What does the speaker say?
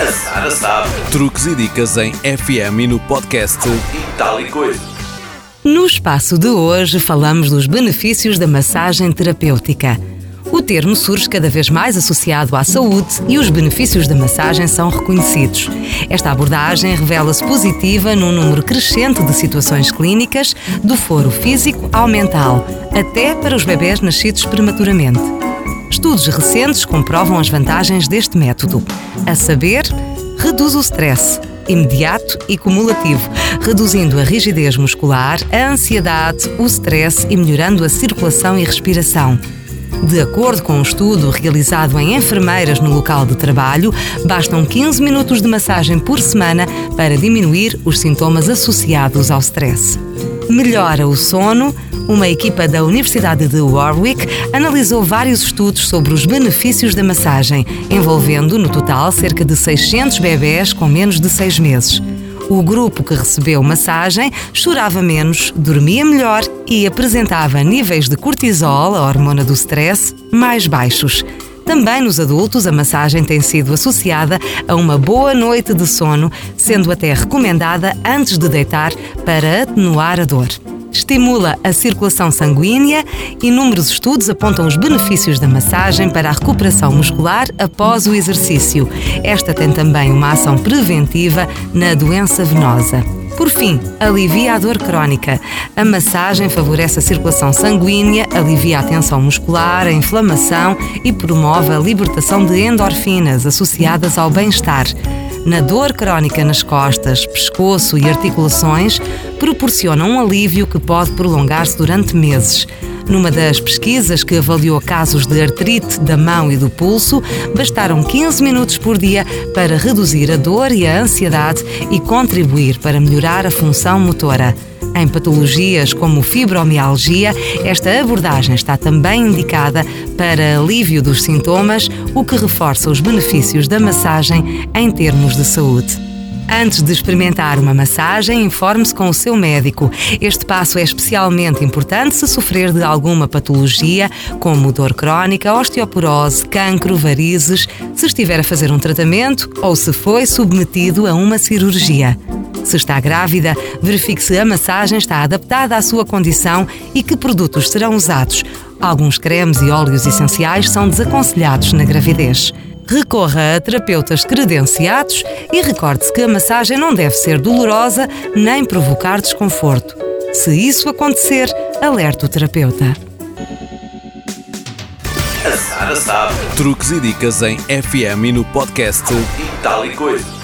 A Sara sabe. Truques e dicas em FM e no podcast E tal e coisa. No espaço de hoje falamos dos benefícios da massagem terapêutica. O termo surge cada vez mais associado à saúde e os benefícios da massagem são reconhecidos. Esta abordagem revela-se positiva num número crescente de situações clínicas, do foro físico ao mental, até para os bebés nascidos prematuramente. Estudos recentes comprovam as vantagens deste método. A saber, reduz o stress, imediato e cumulativo, reduzindo a rigidez muscular, a ansiedade, o stress e melhorando a circulação e respiração. De acordo com um estudo realizado em enfermeiras no local de trabalho, bastam 15 minutos de massagem por semana para diminuir os sintomas associados ao stress. Melhora o sono. Uma equipa da Universidade de Warwick analisou vários estudos sobre os benefícios da massagem, envolvendo no total cerca de 600 bebés com menos de 6 meses. O grupo que recebeu massagem chorava menos, dormia melhor e apresentava níveis de cortisol, a hormona do stress, mais baixos. Também nos adultos, a massagem tem sido associada a uma boa noite de sono, sendo até recomendada antes de deitar para atenuar a dor. Estimula a circulação sanguínea. Inúmeros estudos apontam os benefícios da massagem para a recuperação muscular após o exercício. Esta tem também uma ação preventiva na doença venosa. Por fim, alivia a dor crónica. A massagem favorece a circulação sanguínea, alivia a tensão muscular, a inflamação e promove a libertação de endorfinas associadas ao bem-estar. Na dor crónica nas costas, pescoço e articulações, proporciona um alívio que pode prolongar-se durante meses. Numa das pesquisas que avaliou casos de artrite da mão e do pulso, bastaram 15 minutos por dia para reduzir a dor e a ansiedade e contribuir para melhorar a função motora. Em patologias como fibromialgia, esta abordagem está também indicada para alívio dos sintomas, o que reforça os benefícios da massagem em termos de saúde. Antes de experimentar uma massagem, informe-se com o seu médico. Este passo é especialmente importante se sofrer de alguma patologia, como dor crónica, osteoporose, cancro, varizes, se estiver a fazer um tratamento ou se foi submetido a uma cirurgia. Se está grávida, verifique se a massagem está adaptada à sua condição e que produtos serão usados. Alguns cremes e óleos essenciais são desaconselhados na gravidez. Recorra a terapeutas credenciados e recorde-se que a massagem não deve ser dolorosa nem provocar desconforto. Se isso acontecer, alerte o terapeuta. A Sara sabe. Truques e dicas em FM e no podcast E coisa.